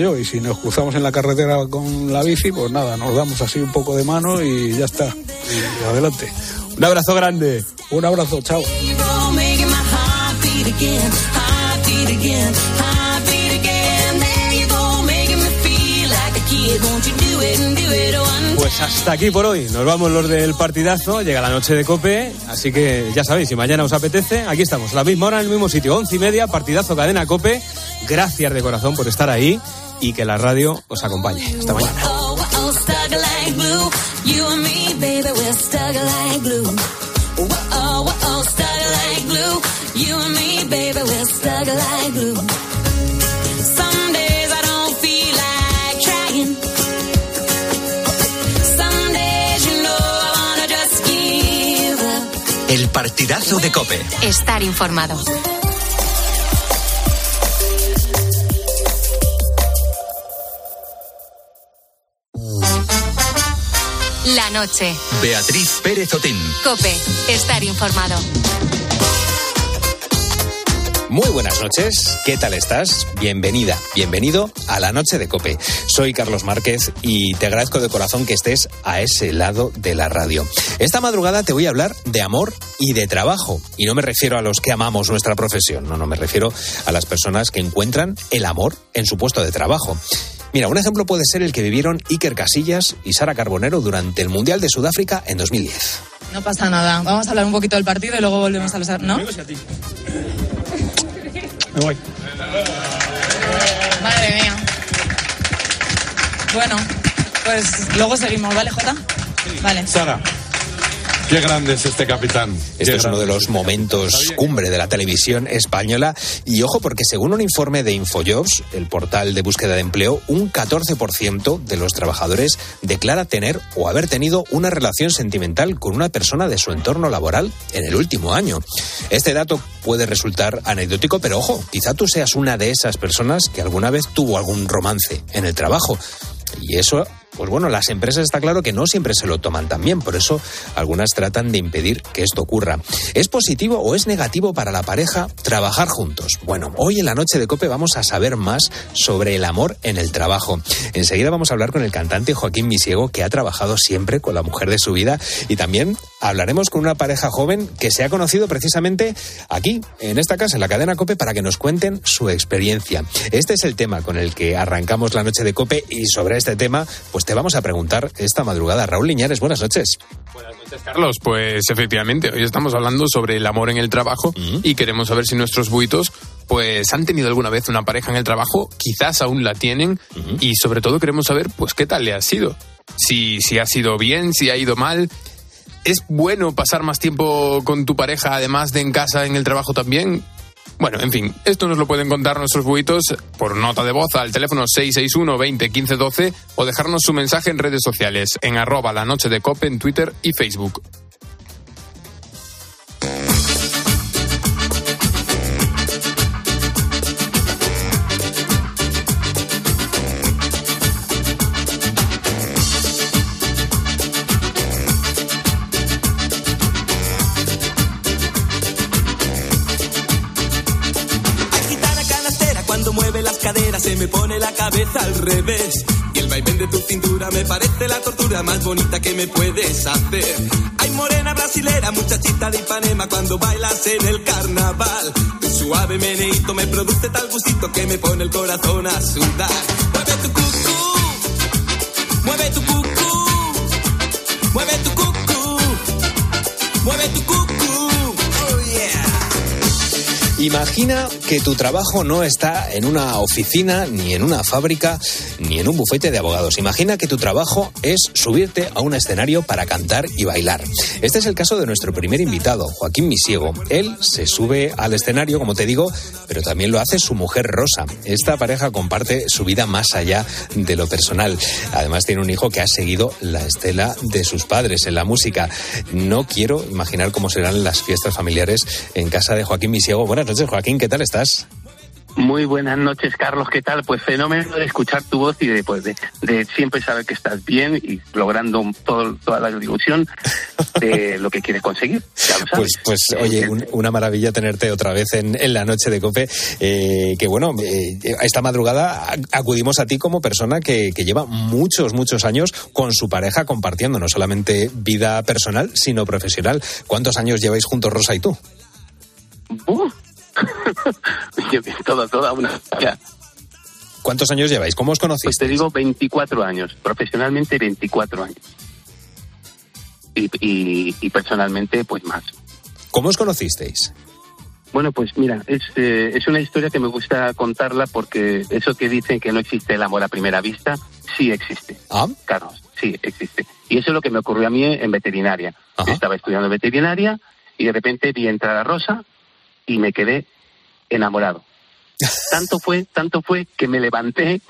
Y si nos cruzamos en la carretera con la bici, pues nada, nos damos así un poco de mano y ya está. Adelante. Un abrazo grande. Un abrazo, chao. Pues hasta aquí por hoy. Nos vamos los del partidazo. Llega la noche de cope. Así que ya sabéis, si mañana os apetece, aquí estamos. la misma hora, en el mismo sitio. Once y media, partidazo, cadena cope. Gracias de corazón por estar ahí y que la radio os acompañe. Hasta mañana. El partidazo de Cope. Estar informado. La noche. Beatriz Pérez Otín. Cope. Estar informado. Muy buenas noches, ¿qué tal estás? Bienvenida, bienvenido a la noche de Cope. Soy Carlos Márquez y te agradezco de corazón que estés a ese lado de la radio. Esta madrugada te voy a hablar de amor y de trabajo. Y no me refiero a los que amamos nuestra profesión, no, no, me refiero a las personas que encuentran el amor en su puesto de trabajo. Mira, un ejemplo puede ser el que vivieron Iker Casillas y Sara Carbonero durante el Mundial de Sudáfrica en 2010. No pasa nada. Vamos a hablar un poquito del partido y luego volvemos a los... ¿No? Me voy. Madre mía. Bueno, pues luego seguimos, ¿vale, Jota? Vale. Sara, qué grande es este capitán. Este es uno de los momentos cumbre de la televisión española. Y ojo, porque según un informe de Infojobs, el portal de búsqueda de empleo, un 14% de los trabajadores declara tener o haber tenido una relación sentimental con una persona de su entorno laboral en el último año. Este dato puede resultar anecdótico, pero ojo, quizá tú seas una de esas personas que alguna vez tuvo algún romance en el trabajo. Y eso pues bueno, las empresas está claro que no siempre se lo toman tan bien, por eso algunas tratan de impedir que esto ocurra. ¿Es positivo o es negativo para la pareja trabajar juntos? Bueno, hoy en la noche de Cope vamos a saber más sobre el amor en el trabajo. Enseguida vamos a hablar con el cantante Joaquín Misiego, que ha trabajado siempre con la mujer de su vida, y también hablaremos con una pareja joven que se ha conocido precisamente aquí, en esta casa, en la cadena Cope, para que nos cuenten su experiencia. Este es el tema con el que arrancamos la noche de Cope y sobre este tema, pues te vamos a preguntar esta madrugada. Raúl Liñares, buenas noches. Buenas noches, Carlos. Pues efectivamente, hoy estamos hablando sobre el amor en el trabajo y queremos saber si nuestros buitos pues han tenido alguna vez una pareja en el trabajo, quizás aún la tienen y sobre todo queremos saber pues qué tal le ha sido. Si, si ha sido bien, si ha ido mal. ¿Es bueno pasar más tiempo con tu pareja además de en casa, en el trabajo también? Bueno, en fin, esto nos lo pueden contar nuestros buitos por nota de voz al teléfono 661 20 15 12 o dejarnos su mensaje en redes sociales en arroba la noche de cope en Twitter y Facebook. Me pone la cabeza al revés. Y el vaivén de tu cintura me parece la tortura más bonita que me puedes hacer. Hay morena brasilera muchachita de Ipanema cuando bailas en el carnaval. Tu suave meneíto me produce tal gustito que me pone el corazón a sudar. Mueve tu cucú mueve tu cucú Imagina que tu trabajo no está en una oficina, ni en una fábrica, ni en un bufete de abogados. Imagina que tu trabajo es subirte a un escenario para cantar y bailar. Este es el caso de nuestro primer invitado, Joaquín Misiego. Él se sube al escenario, como te digo, pero también lo hace su mujer Rosa. Esta pareja comparte su vida más allá de lo personal. Además tiene un hijo que ha seguido la estela de sus padres en la música. No quiero imaginar cómo serán las fiestas familiares en casa de Joaquín Misiego. Noches, Joaquín, ¿qué tal estás? Muy buenas noches, Carlos. ¿Qué tal? Pues fenómeno de escuchar tu voz y de, pues, de, de siempre saber que estás bien y logrando todo, toda la ilusión de lo que quieres conseguir. Ya lo sabes. Pues, pues oye, un- una maravilla tenerte otra vez en, en la noche de COPE. Eh, que bueno, eh, a esta madrugada acudimos a ti como persona que, que lleva muchos, muchos años con su pareja compartiendo no solamente vida personal, sino profesional. ¿Cuántos años lleváis juntos, Rosa y tú? Uh. Yo- toda, toda una. ¿Cuántos años lleváis? ¿Cómo os Pues conocéis? te digo 24 años, profesionalmente 24 años. Y, y, y personalmente, pues más. ¿Cómo os conocisteis? Bueno, pues mira, es, eh, es una historia que me gusta contarla porque eso que dicen que no existe el amor a primera vista, sí existe. Ah, Carlos, sí existe. Y eso es lo que me ocurrió a mí en veterinaria. Ajá. Yo estaba estudiando veterinaria y de repente vi entrar a Rosa y me quedé enamorado. Tanto fue, tanto fue que me levanté,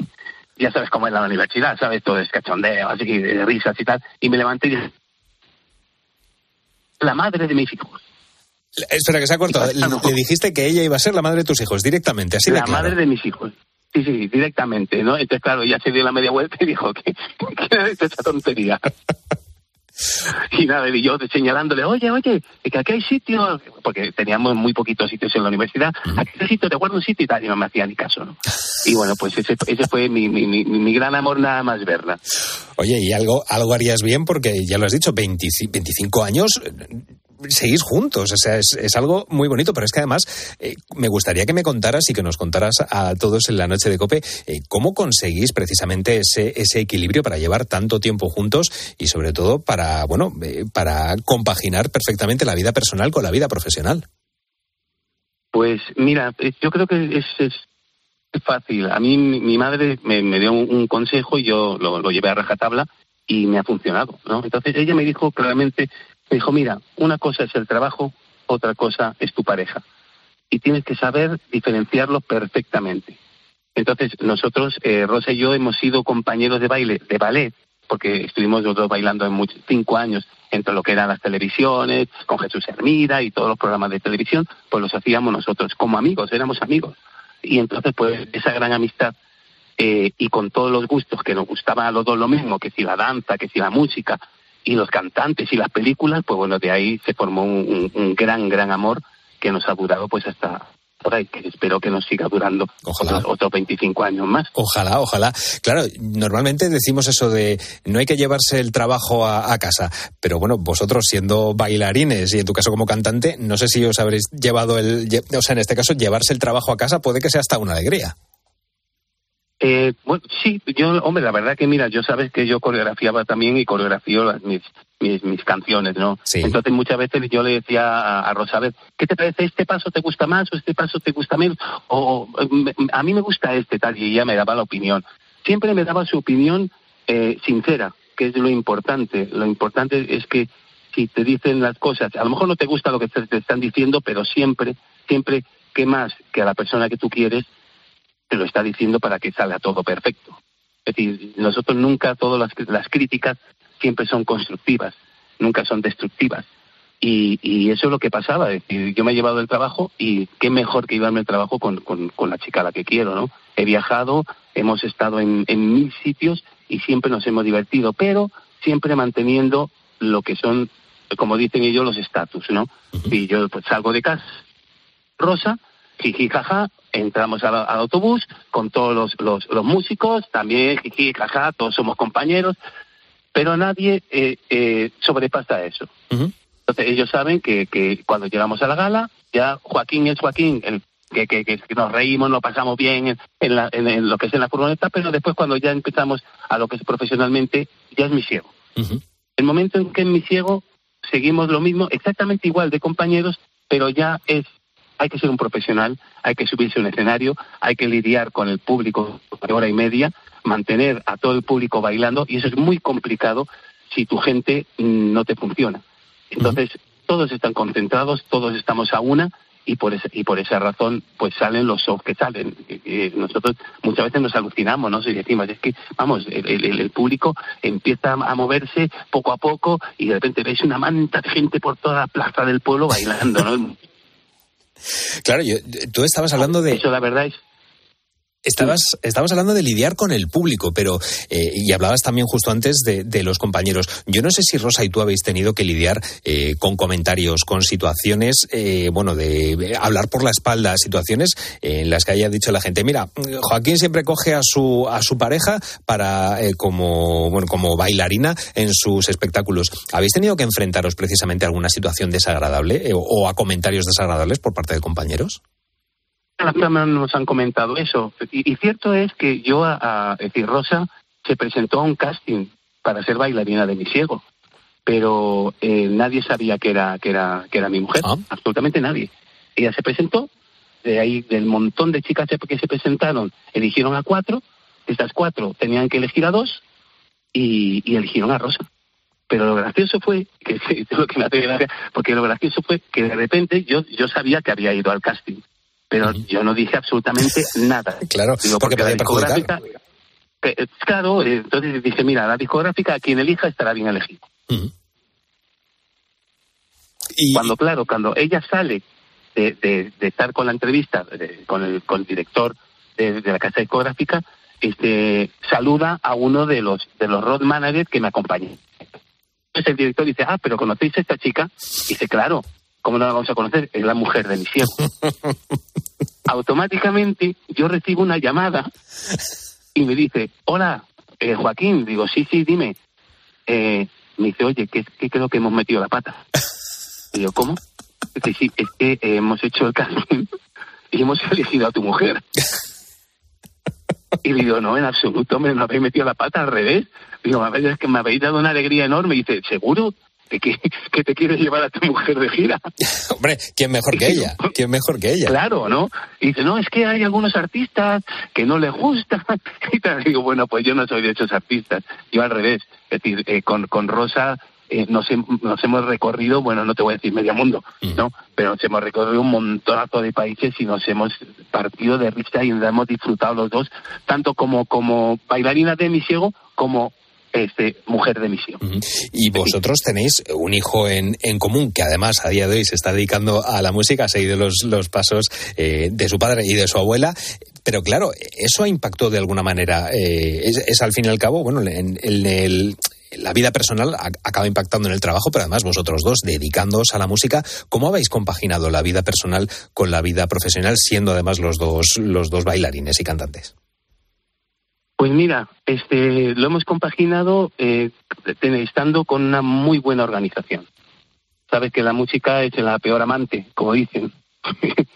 ya sabes cómo es la universidad, sabes, todo es cachondeo, así que de risas y tal, y me levanté y dije, la madre de mis hijos. espera, que se ha cortado. Le, dijiste que ella iba a ser la madre de tus hijos, directamente, así de la claro. madre de mis hijos. Sí, sí, directamente, ¿no? Entonces, claro, ya se dio la media vuelta y dijo, ¿qué, qué es esa tontería? y nada, y yo señalándole, oye, oye, que aquí hay sitio, porque teníamos muy poquitos sitios en la universidad, aquí hay sitio, te guardo un sitio y tal, y no me hacía ni caso, ¿no? Y bueno, pues ese, ese fue mi, mi, mi, mi gran amor nada más verla. Oye, y algo, algo harías bien porque ya lo has dicho, 25, 25 años seguís juntos. O sea, es, algo muy bonito, pero es que además eh, me gustaría que me contaras y que nos contaras a todos en la noche de Cope eh, cómo conseguís precisamente ese, ese equilibrio para llevar tanto tiempo juntos y sobre todo para, bueno, eh, para compaginar perfectamente la vida personal con la vida profesional. Pues mira, yo creo que es, fácil. A mí mi, mi madre me, me dio un, un consejo y yo lo, lo llevé a rajatabla y me ha funcionado, ¿no? Entonces ella me dijo claramente, dijo, mira, una cosa es el trabajo, otra cosa es tu pareja. Y tienes que saber diferenciarlo perfectamente. Entonces nosotros, eh, Rosa y yo, hemos sido compañeros de baile, de ballet, porque estuvimos los dos bailando en muchos, cinco años entre lo que eran las televisiones, con Jesús Hermida y todos los programas de televisión, pues los hacíamos nosotros como amigos, éramos amigos. Y entonces, pues esa gran amistad eh, y con todos los gustos que nos gustaba a los dos lo mismo, que si la danza, que si la música, y los cantantes y las películas, pues bueno, de ahí se formó un, un- un gran, gran amor que nos ha durado pues hasta ahora y que espero que nos siga durando Ojalá. otros, otros 25 años más. Ojalá, ojalá. Claro, normalmente decimos eso de no hay que llevarse el trabajo a, a casa, pero bueno, vosotros siendo bailarines y en tu caso como cantante, no sé si os habréis llevado el, o sea, en este caso llevarse el trabajo a casa puede que sea hasta una alegría. Eh, bueno, sí, yo, hombre, la verdad que mira, yo sabes que yo coreografiaba también y coreografío las, mis, mis, mis canciones, ¿no? Sí. Entonces muchas veces yo le decía a, a Rosa, a ver, ¿qué te parece? ¿Este paso te gusta más o este paso te gusta menos? O a mí me gusta este tal y ella me daba la opinión. Siempre me daba su opinión eh, sincera, que es lo importante. Lo importante es que si te dicen las cosas, a lo mejor no te gusta lo que te, te están diciendo, pero siempre, siempre, que más que a la persona que tú quieres, te lo está diciendo para que salga todo perfecto. Es decir, nosotros nunca, todas las, las críticas siempre son constructivas, nunca son destructivas. Y, y eso es lo que pasaba. Es decir, yo me he llevado el trabajo y qué mejor que llevarme el trabajo con, con, con la chica a la que quiero, ¿no? He viajado, hemos estado en, en mil sitios y siempre nos hemos divertido, pero siempre manteniendo lo que son, como dicen ellos, los estatus, ¿no? Y yo pues salgo de casa, Rosa, jiji, jaja, entramos al, al autobús con todos los, los, los músicos, también jiji, jaja, todos somos compañeros, pero nadie eh, eh, sobrepasa eso. Entonces ellos saben que, que cuando llegamos a la gala, ya Joaquín es Joaquín, el que, que, que nos reímos, nos pasamos bien en, en la- en- en lo que es en la furgoneta, pero después cuando ya empezamos a lo que es profesionalmente, ya es mi ciego. El momento en que en mi ciego seguimos lo mismo, exactamente igual de compañeros, pero ya es, hay que ser un profesional, hay que subirse a un escenario, hay que lidiar con el público de hora y media, mantener a todo el público bailando, y eso es muy complicado si tu gente mm, no te funciona. Entonces, todos están concentrados, todos estamos a una, y por, ese- y por esa razón pues salen los shows que salen. Nosotros muchas veces nos alucinamos, ¿no? Si decimos, es que, vamos, el, el- el público empieza a moverse poco a poco y de repente ves una manta de gente por toda la plaza del pueblo bailando, ¿no? Claro, yo- tú estabas hablando de... Eso Estabas, estabas hablando de lidiar con el público, pero eh, y hablabas también justo antes de, de, los compañeros. Yo no sé si Rosa y tú habéis tenido que lidiar eh, con comentarios, con situaciones, eh, bueno, de hablar por la espalda, situaciones en las que haya dicho la gente, mira, Joaquín siempre coge a su a su pareja para como bueno como bailarina en sus espectáculos. ¿Habéis tenido que enfrentaros precisamente a alguna situación desagradable o a comentarios desagradables por parte de compañeros? Las cámaras nos han comentado eso. Y, y, cierto es que yo, a, a, es decir, Rosa se presentó a un casting para ser bailarina de mi ciego, pero eh, nadie sabía que era, que era, que era mi mujer, Ah. absolutamente nadie. Ella se presentó, de ahí del montón de chicas que se presentaron, eligieron a cuatro, estas cuatro tenían que elegir a dos y, y eligieron a Rosa. Pero lo gracioso fue, que, que, lo que me hace gracia, porque lo gracioso fue que de repente yo, yo sabía que había ido al casting pero yo no dije absolutamente nada. claro, Digo, porque, porque la discográfica, que, claro, eh, entonces dije, mira, la discográfica, a quien elija estará bien elegido. Uh -huh. y... Cuando, claro, cuando ella sale de, de, de estar con la entrevista de, con, el, con el director de, de la casa discográfica, este, saluda a uno de los, de los road managers que me acompañan. Entonces el director dice, ah, pero ¿conocéis a esta chica? Y dice, claro, ¿cómo no la vamos a conocer? Es la mujer de mi ciego. Automáticamente yo recibo una llamada y me dice, hola, eh, Joaquín. Digo, sí, sí, dime. Eh, me dice, oye, que, que creo que hemos metido la pata. Yo, ¿cómo? Dice, sí, es que eh, hemos hecho el casting y hemos elegido a tu mujer. Y digo, no, en absoluto, me no habéis metido la pata al revés. Digo, es que me habéis dado una alegría enorme. Y dice, ¿seguro? Que, que, te quieres llevar a tu mujer de gira. Hombre, ¿quién mejor que ella? ¿Quién mejor que ella? Claro, ¿no? Y dice, no, es que hay algunos artistas que no les gusta. Y te digo, bueno, pues yo no soy de esos artistas. Yo al revés. Es decir, eh, con, con Rosa eh, nos, nos, hemos recorrido, bueno, no te voy a decir medio mundo, ¿no? Pero nos hemos recorrido un montonazo de países y nos hemos partido de risa y nos hemos disfrutado los dos, tanto como, como bailarina de mi ciego como este, mujer de misión. Uh -huh. Y vosotros tenéis un hijo en, en, común que además a día de hoy se está dedicando a la música, ha seguido los, los pasos eh, de su padre y de su abuela. Pero claro, eso ha impactado de alguna manera. Eh, es, es, al fin y al cabo, bueno, en, en el la vida personal acaba impactando en el trabajo, pero además vosotros dos, dedicándoos a la música, ¿cómo habéis compaginado la vida personal con la vida profesional, siendo además los dos, los dos bailarines y cantantes? Pues mira, este, lo hemos compaginado eh, estando con una muy buena organización. Sabes que la música es la peor amante, como dicen.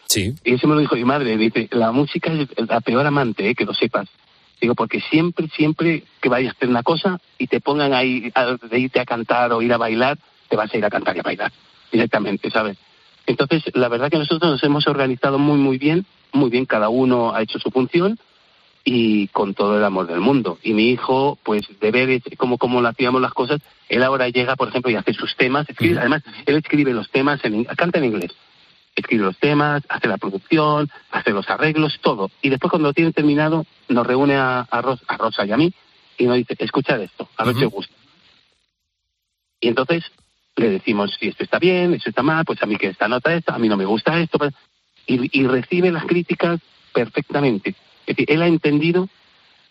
Sí. y eso me lo dijo mi madre, dice, la música es la peor amante, eh, que lo sepas. Digo, porque siempre, siempre que vayas a hacer una cosa y te pongan ahí a, de irte a cantar o ir a bailar, te vas a ir a cantar y a bailar directamente, ¿sabes? Entonces, la verdad que nosotros nos hemos organizado muy, muy bien, muy bien, cada uno ha hecho su función y con todo el amor del mundo. Y mi hijo, pues de ver cómo, cómo lo hacíamos las cosas, él ahora llega, por ejemplo, y hace sus temas, escribe, además, él escribe los temas, en, canta en inglés, escribe los temas, hace la producción, hace los arreglos, todo. Y después cuando lo tiene terminado, nos reúne a, a, Rosa, a Rosa y a mí y nos dice, escucha esto, a ver uh -huh. si os gusta. Y entonces le decimos si esto está bien, esto está mal, pues a mí que esta nota esta, a mí no me gusta esto, pues, y, y recibe las críticas perfectamente. Es decir, él ha entendido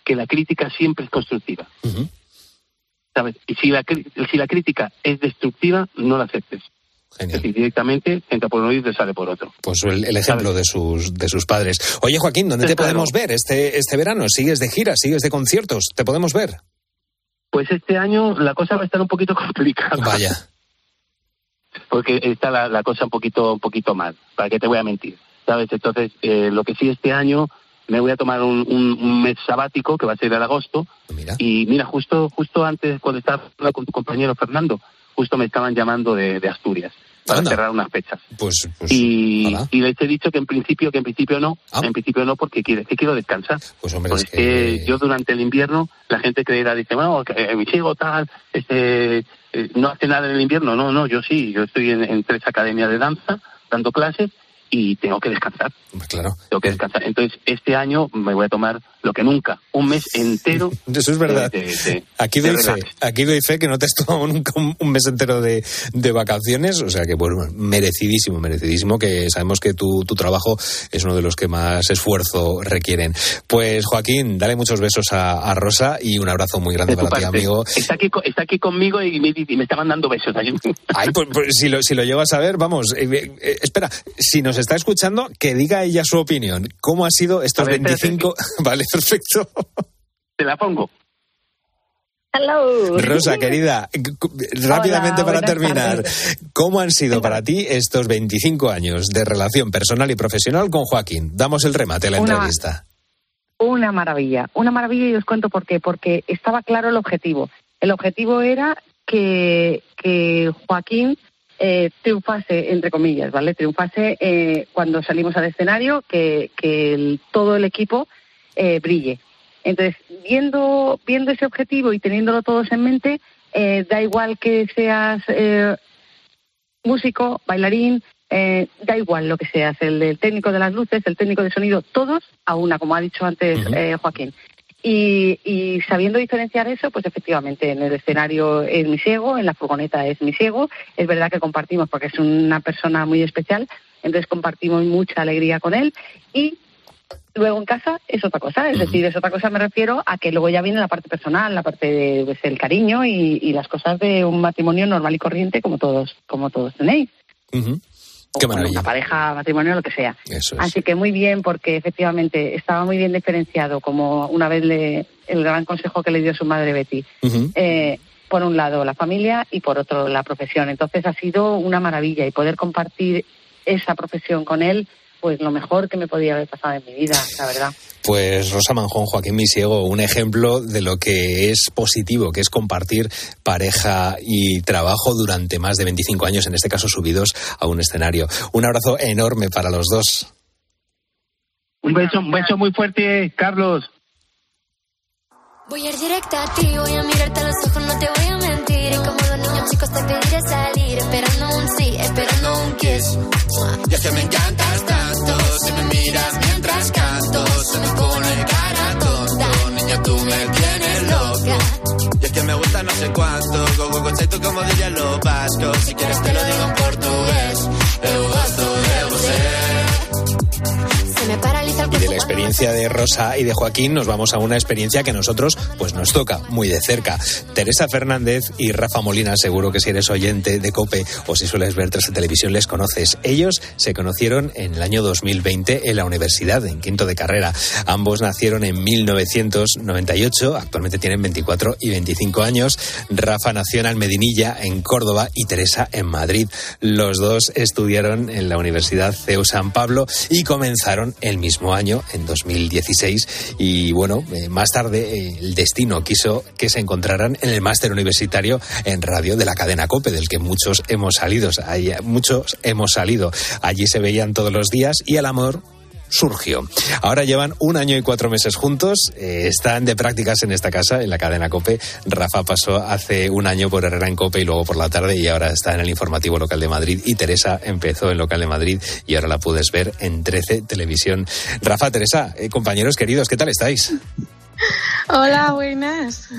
que la crítica siempre es constructiva. Uh -huh. ¿Sabes? Y si la, si la crítica es destructiva, no la aceptes. Genial. Es decir, directamente entra por un oído y te sale por otro. Pues el, el ejemplo de sus, de sus padres. Oye, Joaquín, ¿dónde te podemos ver este, este verano? ¿Sigues de gira? ¿Sigues de conciertos? ¿Te podemos ver? Pues este año la cosa va a estar un poquito complicada. Vaya. Porque está la, la cosa un poquito, un poquito mal. ¿Para qué te voy a mentir? ¿Sabes? Entonces, eh, lo que sí este año me voy a tomar un, un, un mes sabático que va a ser en agosto. Mira. Y mira, justo, justo antes, cuando estaba con tu compañero Fernando, justo me estaban llamando de, de Asturias para Anda. cerrar unas fechas. Pues, pues y, y les he dicho que en principio, que en principio no, Ah. en principio no, porque quiere, que quiero descansar. Pues hombre, Pues es que... yo durante el invierno, la gente creerá, dice, bueno, que, eh, mi chico tal, este, eh, no hace nada en el invierno. No, no, yo sí, yo estoy en, en tres academias de danza, dando clases, y tengo que descansar, Claro. tengo que descansar. Entonces, este año me voy a tomar lo que nunca, un mes entero. Eso es verdad. de- de- de- Aquí doy fe, aquí doy fe que no te has tomado nunca un, un mes entero de, de vacaciones, o sea que bueno, merecidísimo, merecidísimo, que sabemos que tu, tu trabajo es uno de los que más esfuerzo requieren. Pues Joaquín, dale muchos besos a, a Rosa y un abrazo muy grande para ti, amigo. Está aquí, está aquí conmigo y me, y me está mandando besos. Ay, pues, pues, si, lo, si lo llevas a ver, vamos, eh, eh, espera, si nos está escuchando, que diga ella su opinión. ¿Cómo ha sido estos ver, espérate. 25? Vale, perfecto. Te la pongo. Hello. Rosa, querida, rápidamente Hola, para terminar, tardes. ¿cómo han sido para ti estos 25 años de relación personal y profesional con Joaquín? Damos el remate a la Una- entrevista. Una maravilla, una maravilla y os cuento por qué. Porque estaba claro el objetivo. El objetivo era que, que Joaquín eh, triunfase, entre comillas, ¿vale? Triunfase eh, cuando salimos al escenario, que, que el- todo el equipo eh, brille. Entonces, viendo, viendo ese objetivo y teniéndolo todos en mente, eh, da igual que seas eh, músico, bailarín, eh, da igual lo que seas, el, del técnico de las luces, el técnico de sonido, todos a una, como ha dicho antes eh, Joaquín. Y, y sabiendo diferenciar eso, pues efectivamente en el escenario es mi ciego, en la furgoneta es mi ciego. Es verdad que compartimos porque es una persona muy especial, entonces compartimos mucha alegría con él y luego en casa es otra cosa. Es decir, es otra cosa me refiero a que luego ya viene la parte personal, la parte de pues, cariño y, y las cosas de un matrimonio normal y corriente como todos, como todos tenéis. Qué una pareja, matrimonio, lo que sea. Eso es. Así que muy bien, porque efectivamente estaba muy bien diferenciado, como una vez le, el gran consejo que le dio su madre Betty. Eh, por un lado la familia y por otro la profesión. Entonces ha sido una maravilla y poder compartir esa profesión con él, pues lo mejor que me podía haber pasado en mi vida, la verdad. Pues Rosa Manjón, Joaquín Misiego, un ejemplo de lo que es positivo, que es compartir pareja y trabajo durante más de 25 años, en este caso subidos a un escenario. Un abrazo enorme para los dos. Un beso, un beso muy fuerte, Carlos. Voy a ir directa a ti, voy a mirarte a los ojos, no te voy a mentir. Y como los niños chicos te pediré salir, esperando un sí, esperando un kiss. Ya que me encantas Y de Joaquín nos vamos a una experiencia que nosotros pues nos toca muy de cerca. Teresa Fernández y Rafa Molina, seguro que si eres oyente de COPE o si sueles ver tras de televisión les conoces. Ellos se conocieron en el año 2020 en la universidad, en quinto de carrera. Ambos nacieron en 1998, actualmente tienen 24 y 25 años. Rafa nació en Almedinilla, en Córdoba, y Teresa en Madrid. Los dos estudiaron en la Universidad CEU San Pablo y comenzaron el mismo año, en 2016. Y bueno, eh, más tarde eh, el destino quiso que se encontraran en el máster universitario en radio de la cadena COPE, del que muchos hemos salido. Muchos hemos salido. Allí se veían todos los días y el amor surgió. Ahora llevan un año y cuatro meses juntos, eh, están de prácticas en esta casa, en la cadena COPE. Rafa pasó hace un año por Herrera en COPE y luego por la tarde y ahora está en el informativo local de Madrid. Y Teresa empezó en local de Madrid y ahora la puedes ver en 13 Televisión. Rafa, Teresa, eh, compañeros queridos, ¿qué tal estáis? Hola, buenas.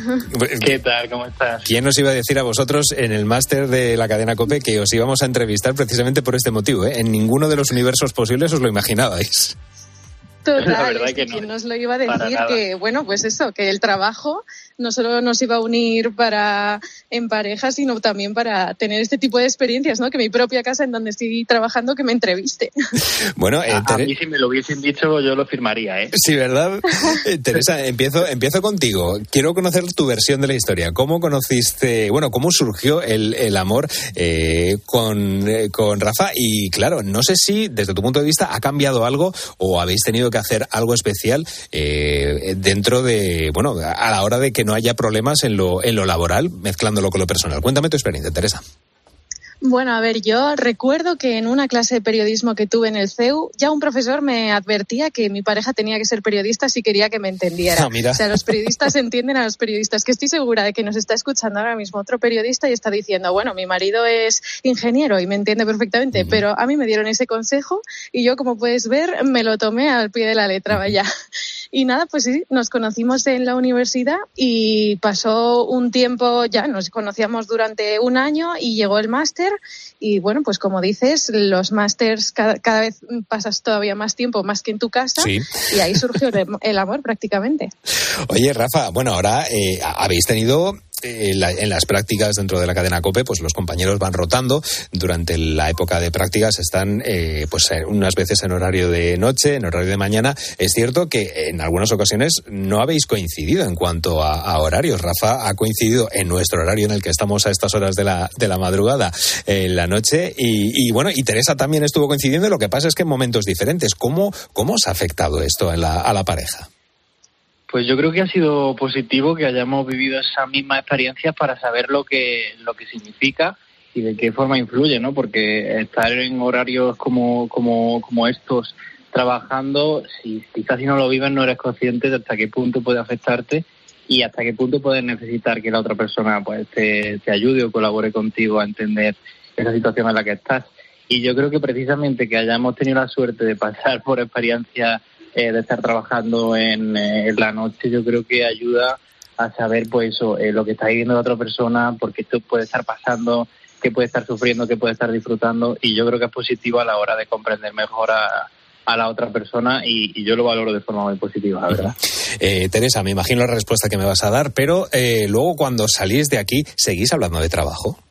¿Qué tal? ¿Cómo estás? ¿Quién nos iba a decir a vosotros en el máster de la cadena COPE que os íbamos a entrevistar precisamente por este motivo? eh? En ninguno de los universos posibles os lo imaginabais. Total, La verdad es que que no. nos lo iba a decir que, bueno, pues eso, que el trabajo no solo nos iba a unir para en pareja, sino también para tener este tipo de experiencias, ¿no? Que mi propia casa en donde estoy trabajando que me entreviste. Bueno, eh, A, mí si me lo hubiesen dicho yo lo firmaría, ¿eh? Sí, ¿verdad? Eh, Teresa, empiezo, empiezo contigo. Quiero conocer tu versión de la historia. ¿Cómo conociste, bueno, cómo surgió el, el amor eh, con, eh, con Rafa? Y claro, no sé si desde tu punto de vista ha cambiado algo o habéis tenido que hacer algo especial eh, dentro de, bueno, a la hora de que no haya problemas en lo, en lo laboral, mezclándolo con lo personal. Cuéntame tu experiencia, Teresa. Bueno, a ver, yo recuerdo que en una clase de periodismo que tuve en el CEU, ya un profesor me advertía que mi pareja tenía que ser periodista si quería que me entendiera. Ah, mira. O sea, los periodistas entienden a los periodistas, que estoy segura de que nos está escuchando ahora mismo otro periodista y está diciendo, bueno, mi marido es ingeniero y me entiende perfectamente, pero a mí me dieron ese consejo y yo, como puedes ver, me lo tomé al pie de la letra, vaya. Y nada, pues sí, nos conocimos en la universidad y pasó un tiempo, ya nos conocíamos durante un año y llegó el máster. Y bueno, pues como dices, los másters cada, cada vez pasas todavía más tiempo, más que en tu casa. Sí. Y ahí surgió el, el amor prácticamente. Oye, Rafa, bueno, ahora eh, habéis tenido en, la- en las prácticas dentro de la cadena COPE, pues los compañeros van rotando. Durante la época de prácticas están, eh, pues unas veces en horario de noche, en horario de mañana. Es cierto que en algunas ocasiones no habéis coincidido en cuanto a, horarios. Rafa ha coincidido en nuestro horario en el que estamos a estas horas de la, de la madrugada, en la noche. Y, bueno, y Teresa también estuvo coincidiendo. Lo que pasa es que en momentos diferentes. ¿Cómo, cómo os ha afectado esto la- a la pareja? Pues yo creo que ha sido positivo que hayamos vivido esa misma experiencia para saber lo que lo que significa y de qué forma influye, ¿no? Porque estar en horarios como como como estos trabajando, si quizás si no lo vives no eres consciente de hasta qué punto puede afectarte y hasta qué punto puedes necesitar que la otra persona pues te, te ayude o colabore contigo a entender esa situación en la que estás. Y yo creo que precisamente que hayamos tenido la suerte de pasar por experiencias eh, de estar trabajando en, eh, en la noche, yo creo que ayuda a saber pues eso, eh, lo que está viviendo la otra persona, porque esto puede estar pasando, qué puede estar sufriendo, qué puede estar disfrutando, y yo creo que es positivo a la hora de comprender mejor a, la otra persona y, y yo lo valoro de forma muy positiva, la verdad. Eh, Teresa, me imagino la respuesta que me vas a dar, pero eh, luego cuando salís de aquí, ¿seguís hablando de trabajo?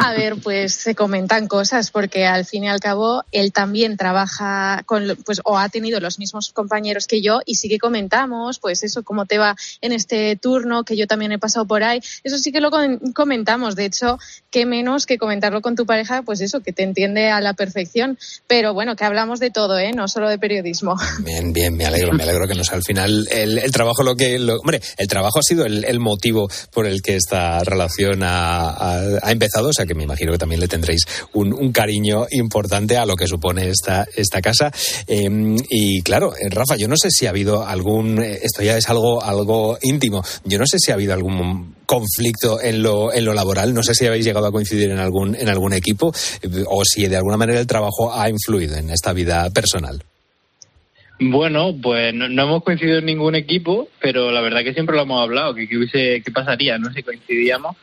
A ver, pues se comentan cosas porque al fin y al cabo él también trabaja con, pues o ha tenido los mismos compañeros que yo y sí que comentamos, pues eso, cómo te va en este turno, que yo también he pasado por ahí. Eso sí que lo comentamos. De hecho, qué menos que comentarlo con tu pareja, pues eso, que te entiende a la perfección. Pero bueno, que hablamos de todo, ¿eh? No solo de periodismo. Bien, bien, me alegro, me alegro que no sea al final el, el trabajo lo que... lo- hombre, el trabajo ha sido el, motivo por el que esta relación ha, ha- empezado, que me imagino que también le tendréis un, cariño importante a lo que supone esta, esta casa. Eh, y claro, eh, Rafa, yo no sé si ha habido algún... eh, Esto ya es algo, algo íntimo. Yo no sé si ha habido algún conflicto en lo, en lo laboral. No sé si habéis llegado a coincidir en algún, en algún equipo eh, o si de alguna manera el trabajo ha influido en esta vida personal. Bueno, pues no, no hemos coincidido en ningún equipo, pero la verdad que siempre lo hemos hablado, que qué hubiese, qué pasaría, ¿no? Si coincidíamos.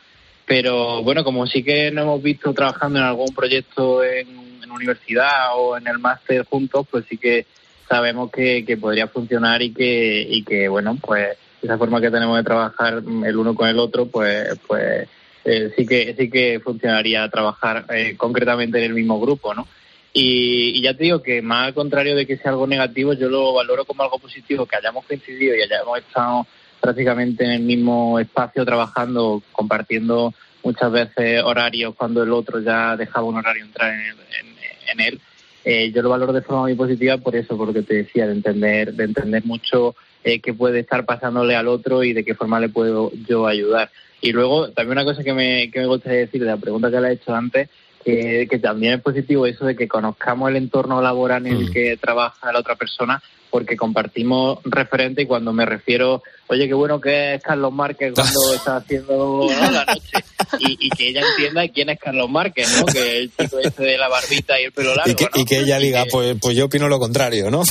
Pero bueno, como sí que nos hemos visto trabajando en algún proyecto en, universidad o en el máster juntos, pues sí que sabemos que, que podría funcionar y que, y que, bueno, pues esa forma que tenemos de trabajar el uno con el otro, pues, pues eh, sí que sí que funcionaría trabajar eh, concretamente en el mismo grupo, ¿no? Y, y ya te digo que más al contrario de que sea algo negativo, yo lo valoro como algo positivo, que hayamos coincidido y hayamos estado prácticamente en el mismo espacio trabajando, compartiendo muchas veces horarios cuando el otro ya dejaba un horario entrar en, en- en él. Eh, yo lo valoro de forma muy positiva por eso, por lo que te decía, de entender, de entender mucho eh, qué puede estar pasándole al otro y de qué forma le puedo yo ayudar. Y luego, también una cosa que me, que me gustaría decir de la pregunta que le he hecho antes, que, que también es positivo eso de que conozcamos el entorno laboral en el que trabaja la otra persona, porque compartimos referente y cuando me refiero, oye, qué bueno que es Carlos Márquez cuando está haciendo ¿no? la noche, y, y que ella entienda quién es Carlos Márquez, ¿no? Que el chico ese de la barbita y el pelo largo, Y que, ¿no? y que ella diga, pues, pues yo opino lo contrario, ¿no?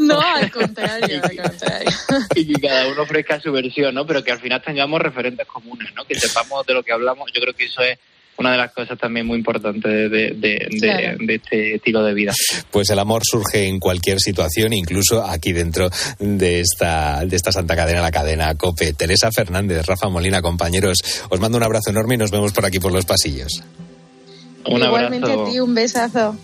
No, al contrario, al contrario. y que cada uno ofrezca su versión, ¿no? Pero que al final tengamos referentes comunes, ¿no? Que sepamos de lo que hablamos. Yo creo que eso es una de las cosas también muy importantes de, de- de- de- Claro. de este estilo de vida. Pues el amor surge en cualquier situación, incluso aquí dentro de esta, de esta santa cadena, la cadena COPE. Teresa Fernández, Rafa Molina, compañeros, os mando un abrazo enorme y nos vemos por aquí por los pasillos. Un Igualmente abrazo. a ti, un besazo.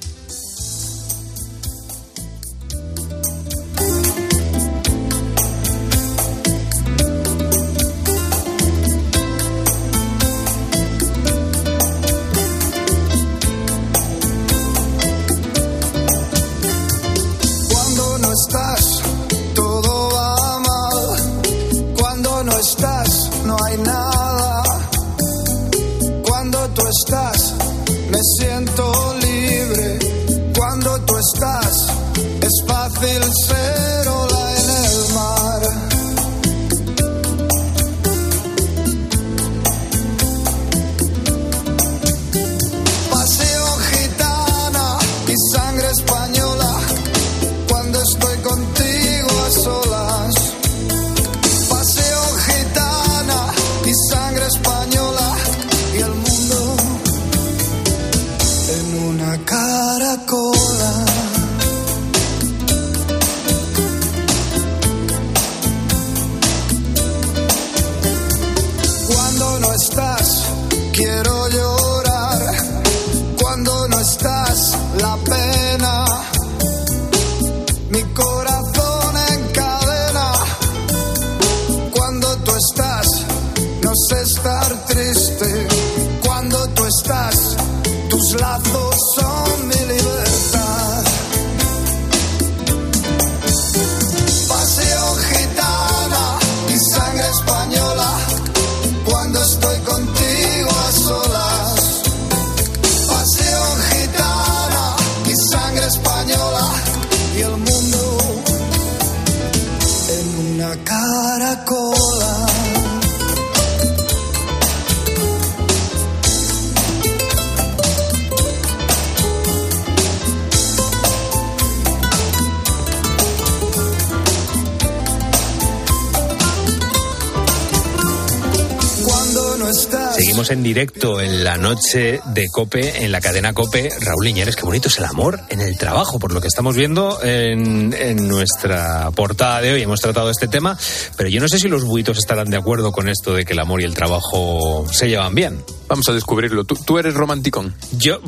En directo en la noche de Cope, en la cadena Cope. Raúl Iñeres, qué bonito es el amor en el trabajo, por lo que estamos viendo en, en nuestra portada de hoy. Hemos tratado este tema, pero yo no sé si los buitos estarán de acuerdo con esto de que el amor y el trabajo se llevan bien. Vamos a descubrirlo. ¿Tú, tú eres romanticón? Yo,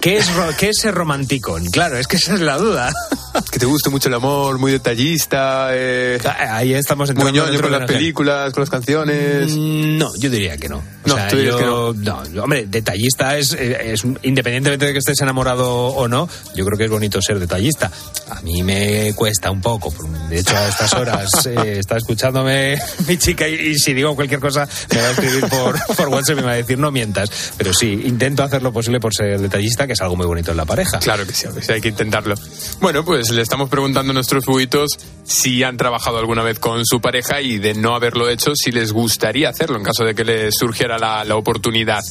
¿qué es, ¿Qué es ser romanticón? Claro, es que esa es la duda. Que te guste mucho el amor, muy detallista. Eh, Ahí estamos muy entrando ñoño dentro con las películas, con las canciones. Mm, No, yo diría que no. O No, sea, tú dirías yo- no, yo- hombre, detallista es, eh, es, independientemente de que estés enamorado o no, yo creo que es bonito ser detallista. A mí me cuesta un poco. De hecho, a estas horas eh, está escuchándome mi chica y, y si digo cualquier cosa me va a escribir por, por WhatsApp y me va a decir no mientas. Pero sí, intento hacer lo posible por ser detallista, que es algo muy bonito en la pareja. Claro que sí, hay que intentarlo. Bueno, pues le estamos preguntando a nuestros buitos si han trabajado alguna vez con su pareja y de no haberlo hecho, si les gustaría hacerlo en caso de que les surgiera la, la oportunidad.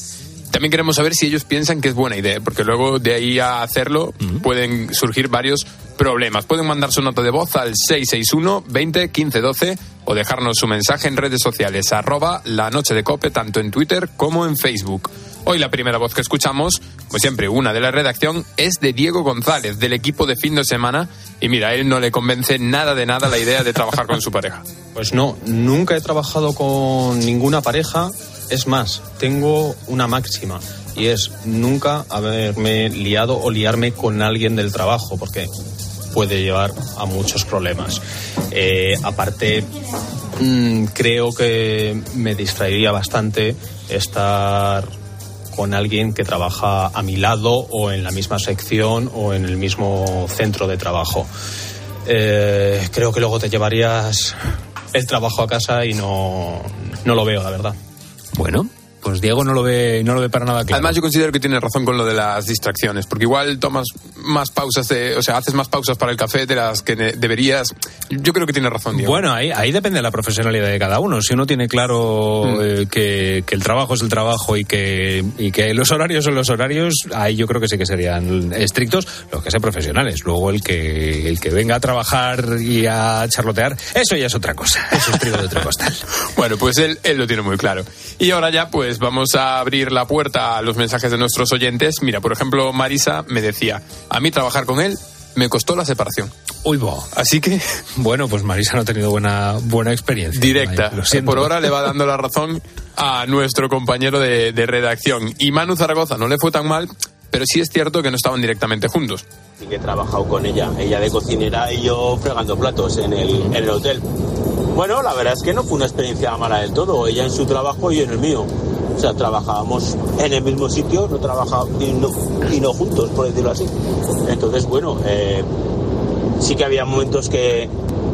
También queremos saber si ellos piensan que es buena idea, porque luego de ahí a hacerlo pueden surgir varios problemas. Pueden mandar su nota de voz al 661 20 15 12 o dejarnos su mensaje en redes sociales, arroba la noche de cope, tanto en Twitter como en Facebook. Hoy la primera voz que escuchamos, como siempre, una de la redacción, es de Diego González, del equipo de fin de semana. Y mira, a él no le convence nada de nada la idea de trabajar con su pareja. Pues no, nunca he trabajado con ninguna pareja. Es más, tengo una máxima y es nunca haberme liado o liarme con alguien del trabajo, porque puede llevar a muchos problemas. Eh, aparte, mm, creo que me distraería bastante estar con alguien que trabaja a mi lado o en la misma sección o en el mismo centro de trabajo. Eh, creo que luego te llevarías el trabajo a casa y no, no lo veo, la verdad. Bueno, pues Diego no lo ve, no lo ve para nada claro. Además, yo considero que tiene razón con lo de las distracciones, porque igual tomas más pausas, de, o sea, haces más pausas para el café de las que deberías. Yo creo que tiene razón, Diego. Bueno, ahí, ahí depende de la profesionalidad de cada uno. Si uno tiene claro Mm. eh, que, que el trabajo es el trabajo y que, y que los horarios son los horarios, ahí yo creo que sí que serían estrictos los que sean profesionales. Luego el que, el que venga a trabajar y a charlotear, eso ya es otra cosa. Eso es trigo de otro costal. Bueno, pues él, él lo tiene muy claro. Y ahora ya, pues vamos a abrir la puerta a los mensajes de nuestros oyentes. Mira, por ejemplo, Marisa me decía, a mí trabajar con él me costó la separación. Uy, bo. Así que... Bueno, pues Marisa no ha tenido buena, buena experiencia. Directa. Lo siento. Por ahora le va dando la razón a nuestro compañero de, de redacción. Y Manu Zaragoza no le fue tan mal, pero sí es cierto que no estaban directamente juntos. Sí que he trabajado con ella, ella de cocinera y yo fregando platos en el, en el hotel. Bueno, la verdad es que no fue una experiencia mala del todo, ella en su trabajo y yo en el mío. O sea, trabajábamos en el mismo sitio, no trabajábamos y no, y no juntos, por decirlo así. Entonces, bueno, eh, sí que había momentos que,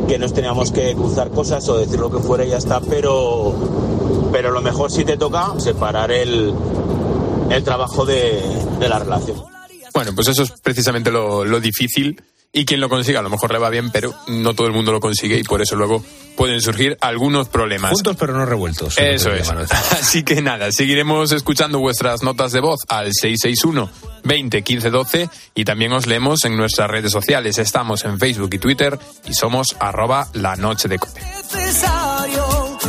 que nos teníamos que cruzar cosas o decir lo que fuera y ya está, pero, pero lo mejor si te toca separar el, el trabajo de, de la relación. Bueno, pues eso es precisamente lo, lo difícil. Y quien lo consiga a lo mejor le va bien, pero no todo el mundo lo consigue y por eso luego pueden surgir algunos problemas. Juntos pero no revueltos. Eso es. llaman. Así que nada, seguiremos escuchando vuestras notas de voz al 661 20 15 12 y también os leemos en nuestras redes sociales. Estamos en Facebook y Twitter y somos arroba la noche de cope. necesario